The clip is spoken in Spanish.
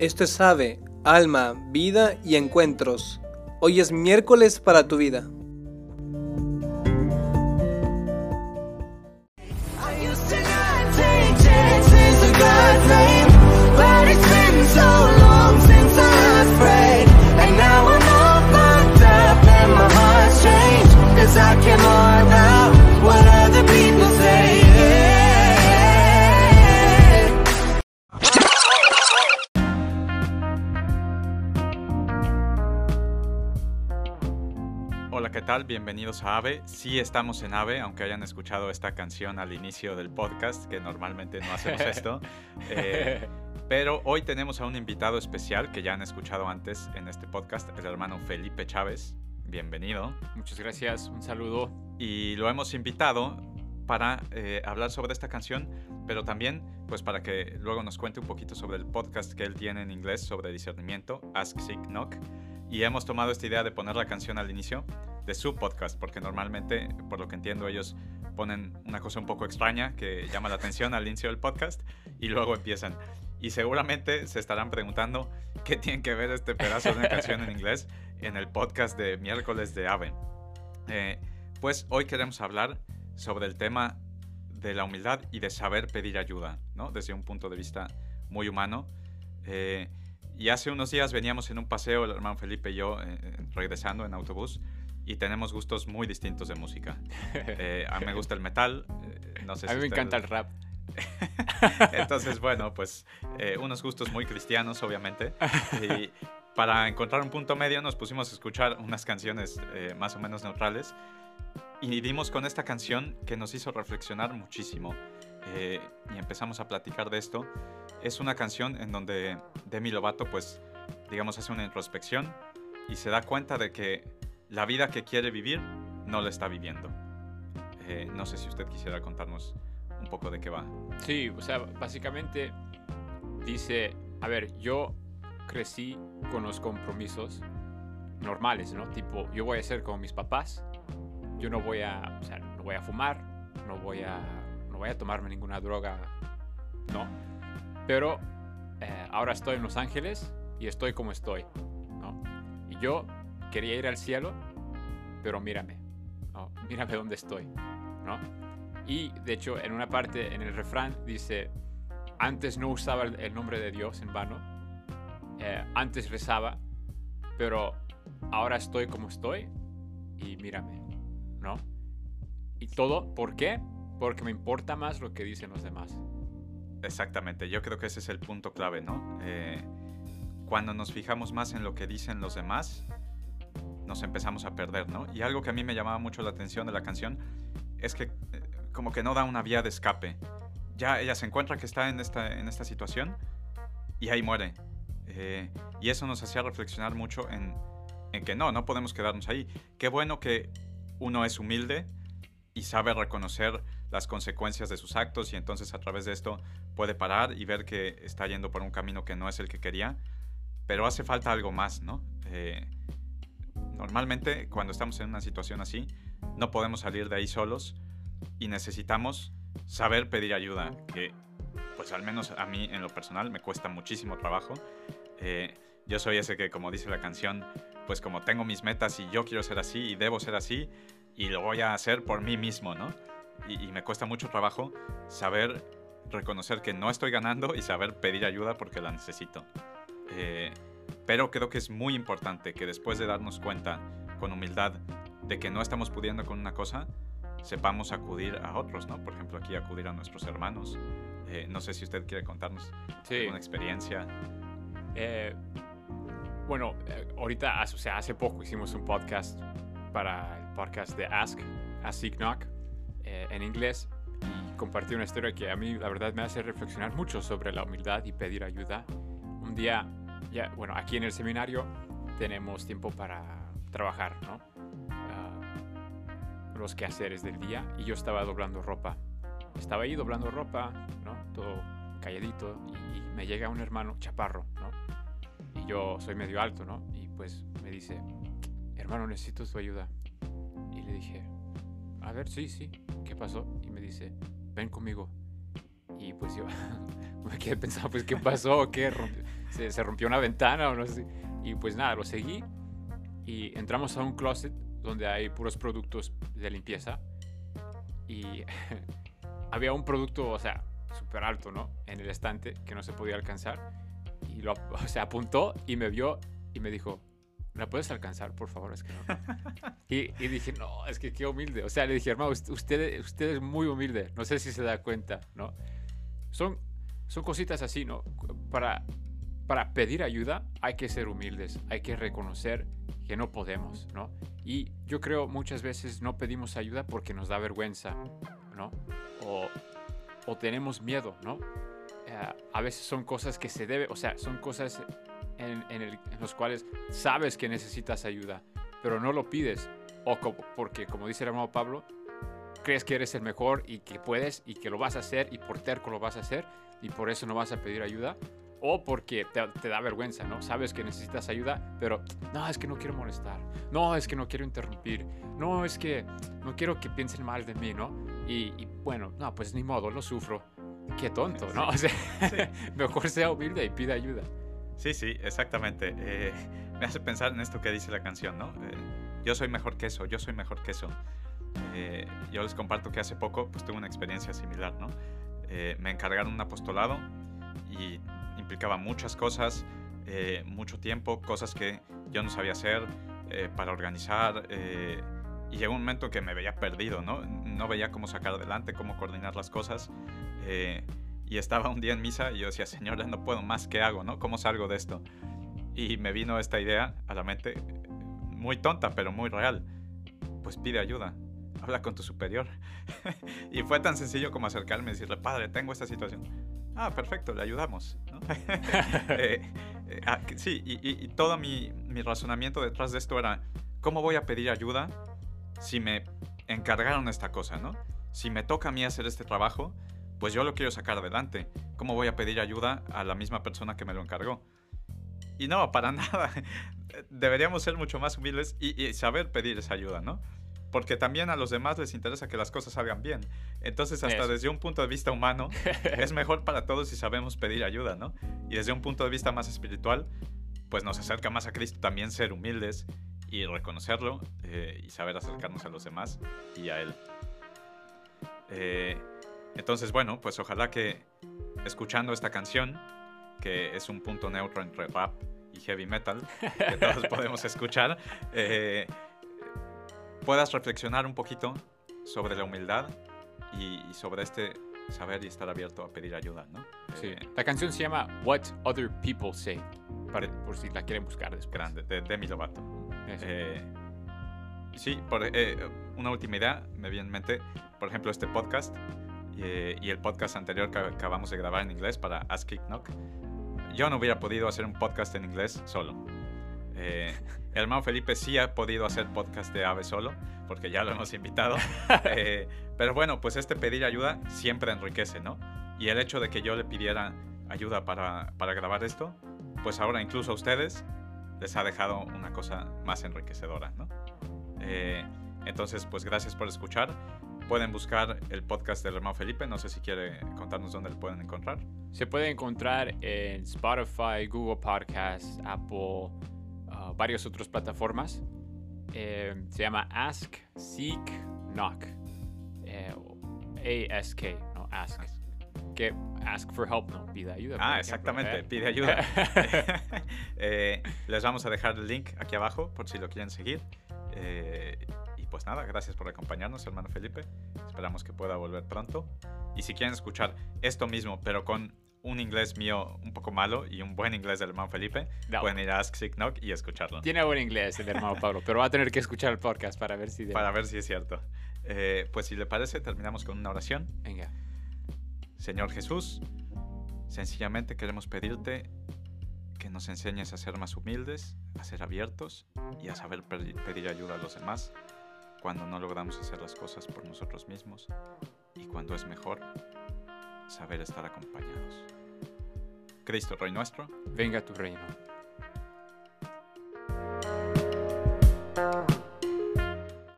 Esto es Ave, Alma, Vida y Encuentros. Hoy es miércoles para tu vida. Hola, ¿qué tal? Bienvenidos a AVE. Sí estamos en AVE, aunque hayan escuchado esta canción al inicio del podcast, que normalmente no hacemos esto. Eh, pero hoy tenemos a un invitado especial que ya han escuchado antes en este podcast, el hermano Felipe Chávez. Bienvenido. Muchas gracias, un saludo. Y lo hemos invitado para eh, hablar sobre esta canción, pero también pues para que luego nos cuente un poquito sobre el podcast que él tiene en inglés sobre discernimiento, Ask Seek Knock. Y hemos tomado esta idea de poner la canción al inicio de su podcast, porque normalmente, por lo que entiendo, ellos ponen una cosa un poco extraña que llama la atención al inicio del podcast y luego empiezan. Y seguramente se estarán preguntando qué tiene que ver este pedazo de una canción en inglés en el podcast de miércoles de Ave. Eh, pues hoy queremos hablar sobre el tema de la humildad y de saber pedir ayuda, ¿no? Desde un punto de vista muy humano. Eh, y hace unos días veníamos en un paseo, el hermano Felipe y yo, eh, regresando en autobús, y tenemos gustos muy distintos de música. Eh, a mí me gusta el metal, eh, no sé A si mí me usted- encanta el rap. Entonces, bueno, pues eh, unos gustos muy cristianos, obviamente. Y para encontrar un punto medio nos pusimos a escuchar unas canciones más o menos neutrales. Y dimos con esta canción que nos hizo reflexionar muchísimo. y empezamos a platicar de esto. Es una canción en donde Demi Lovato, pues, digamos, hace una introspección y se da cuenta de que la vida que quiere vivir no la está viviendo. Eh, no sé si usted quisiera contarnos un poco de qué va. Sí, o sea, básicamente dice, a ver, yo crecí con los compromisos normales, ¿no? Tipo, yo voy a ser como mis papás, yo no voy a, o sea, no voy a fumar, no voy a, no voy a tomarme ninguna droga, no. Pero eh, ahora estoy en Los Ángeles y estoy como estoy, ¿no? Y yo quería ir al cielo, pero mírame, ¿no? Mírame dónde estoy, ¿no? Y de hecho, en una parte, en el refrán, dice, antes no usaba el, nombre de Dios en vano, eh, antes rezaba, pero ahora estoy como estoy y mírame, ¿no? Y todo, ¿por qué? Porque me importa más lo que dicen los demás. Exactamente, yo creo que ese es el punto clave, ¿no? Eh, cuando nos fijamos más en lo que dicen los demás, nos empezamos a perder, ¿no? Y algo que a mí me llamaba mucho la atención de la canción es que eh, como que no da una vía de escape. Ya ella se encuentra que está en esta, en esta situación y ahí muere. Eh, y eso nos hacía reflexionar mucho en, en que no, no podemos quedarnos ahí. Qué bueno que uno es humilde y sabe reconocer las consecuencias de sus actos y entonces a través de esto puede parar y ver que está yendo por un camino que no es el que quería, pero hace falta algo más, ¿no? Eh, normalmente cuando estamos en una situación así, no podemos salir de ahí solos y necesitamos saber pedir ayuda, que pues al menos a mí en lo personal me cuesta muchísimo trabajo. Eh, yo soy ese que como dice la canción, pues como tengo mis metas y yo quiero ser así y debo ser así y lo voy a hacer por mí mismo, ¿no? Y, me cuesta mucho trabajo saber reconocer que no estoy ganando y saber pedir ayuda porque la necesito. Eh, pero creo que es muy importante que después de darnos cuenta con humildad de que no estamos pudiendo con una cosa, sepamos acudir a otros, ¿no? Por ejemplo, aquí acudir a nuestros hermanos. Eh, no sé si usted quiere contarnos Sí. alguna experiencia. Eh, bueno, eh, ahorita, o sea, hace poco hicimos un podcast para el podcast de Ask, Ask Knock, eh, en inglés, y compartí una historia que a mí, la verdad, me hace reflexionar mucho sobre la humildad y pedir ayuda. Un día, ya, bueno, aquí en el seminario tenemos tiempo para trabajar, ¿no? Ah, los quehaceres del día, y yo estaba doblando ropa. Estaba ahí doblando ropa, ¿no? Todo calladito, y, me llega un hermano chaparro, ¿no? Y yo soy medio alto, ¿no? Y pues me dice, hermano, necesito tu ayuda. Y le dije, a ver, sí, sí, ¿qué pasó? Y me dice, ven conmigo. Y pues yo me quedé pensando, pues, ¿qué pasó? ¿Qué rompió? se, se rompió una ventana o no sé. Y pues nada, lo seguí y entramos a un closet donde hay puros productos de limpieza y había un producto, o sea, súper alto, ¿no? En el estante que no se podía alcanzar y lo, o sea, apuntó y me vio y me dijo, ¿la puedes alcanzar, por favor? Es que no. y, y dije, no, es que qué humilde. O sea, le dije, hermano, usted, usted, es muy humilde. No sé si se da cuenta, ¿no? Son, son cositas así, ¿no? Para, para pedir ayuda hay que ser humildes, hay que reconocer que no podemos, ¿no? Y yo creo muchas veces no pedimos ayuda porque nos da vergüenza, ¿no? O, o tenemos miedo, ¿no? Eh, a veces son cosas que se debe, o sea, son cosas en, en en los cuales sabes que necesitas ayuda, pero no lo pides. O co- porque, como dice el hermano Pablo, crees que eres el mejor y que puedes y que lo vas a hacer y por terco lo vas a hacer y por eso no vas a pedir ayuda. O porque te, te da vergüenza, ¿no? Sabes que necesitas ayuda, pero no, es que no quiero molestar. No, es que no quiero interrumpir. No, es que no quiero que piensen mal de mí, ¿no? Y, y bueno, no, pues ni modo, lo sufro. Qué tonto, ¿no? O sea, mejor sea humilde y pida ayuda. Sí, sí, exactamente. Eh, me hace pensar en esto que dice la canción, ¿no? Eh, yo soy mejor que eso, yo soy mejor que eso. Eh, yo les comparto que hace poco pues tuve una experiencia similar, ¿no? Eh, me encargaron un apostolado y implicaba muchas cosas, eh, mucho tiempo, cosas que yo no sabía hacer eh, para organizar. eh, y llegó un momento que me veía perdido, ¿no? No veía cómo sacar adelante, cómo coordinar las cosas. eh, y estaba un día en misa y yo decía, Señor, no puedo más, ¿qué hago, no? ¿Cómo salgo de esto? Y me vino esta idea a la mente, muy tonta, pero muy real. Pues pide ayuda, habla con tu superior. y fue tan sencillo como acercarme y decirle, Padre, tengo esta situación. Ah, perfecto, le ayudamos. ¿no? Eh, eh, ah, sí, y, y- y todo mi, mi razonamiento detrás de esto era, ¿cómo voy a pedir ayuda si me encargaron esta cosa, ¿no? Si me toca a mí hacer este trabajo, pues yo lo quiero sacar adelante. ¿Cómo voy a pedir ayuda a la misma persona que me lo encargó? Y no, para nada. Deberíamos ser mucho más humildes y, y saber pedir esa ayuda, ¿no? Porque también a los demás les interesa que las cosas salgan bien. Entonces, hasta Eso. desde un punto de vista humano, es mejor para todos si sabemos pedir ayuda, ¿no? Y desde un punto de vista más espiritual, pues nos acerca más a Cristo también ser humildes y reconocerlo eh, y saber acercarnos a los demás y a Él. Eh, entonces, bueno, pues ojalá que escuchando esta canción, que es un punto neutro entre rap y heavy metal, que todos podemos escuchar, eh, puedas reflexionar un poquito sobre la humildad y, y sobre este saber y estar abierto a pedir ayuda, ¿no? Sí. Eh, La canción se llama What Other People Say, para- por si la quieren buscar después. grande, de Demi Lovato. Eh, sí, por, eh, una última idea me viene en mente, por ejemplo, este podcast eh, y el podcast anterior que acabamos de grabar en inglés para Ask Kick Knock. Yo no hubiera podido hacer un podcast en inglés solo. Eh, el hermano Felipe sí ha podido hacer podcast de ave solo, porque ya lo hemos invitado. Eh, pero bueno, pues este pedir ayuda siempre enriquece, ¿no? Y el hecho de que yo le pidiera ayuda para, para grabar esto, pues ahora incluso a ustedes les ha dejado una cosa más enriquecedora, ¿no? Eh, entonces, pues gracias por escuchar. Pueden buscar el podcast del hermano Felipe. No sé si quiere contarnos dónde lo pueden encontrar. Se puede encontrar en Spotify, Google Podcasts, Apple, uh, varias otras plataformas. Eh, se llama Ask, Seek, Knock. Eh, ASK, no Ask. Que ask for help, no pida ayuda. Ah, exactamente. ¿eh? Pide ayuda. Eh, les vamos a dejar el link aquí abajo por si lo quieren seguir. Y pues nada, gracias por acompañarnos, hermano Felipe. Esperamos que pueda volver pronto. Y si quieren escuchar esto mismo, pero con un inglés mío un poco malo y un buen inglés del hermano Felipe, No. pueden ir a Ask Sick Knock y escucharlo. Tiene buen inglés el hermano Pablo, pero va a tener que escuchar el podcast para ver si... Para ver si es cierto. Eh, pues si le parece, terminamos con una oración. Venga. Señor Jesús, sencillamente queremos pedirte que nos enseñes a ser más humildes, a ser abiertos y a saber pedi- pedir ayuda a los demás cuando no logramos hacer las cosas por nosotros mismos y cuando es mejor saber estar acompañados. Cristo, Rey nuestro, Venga tu reino.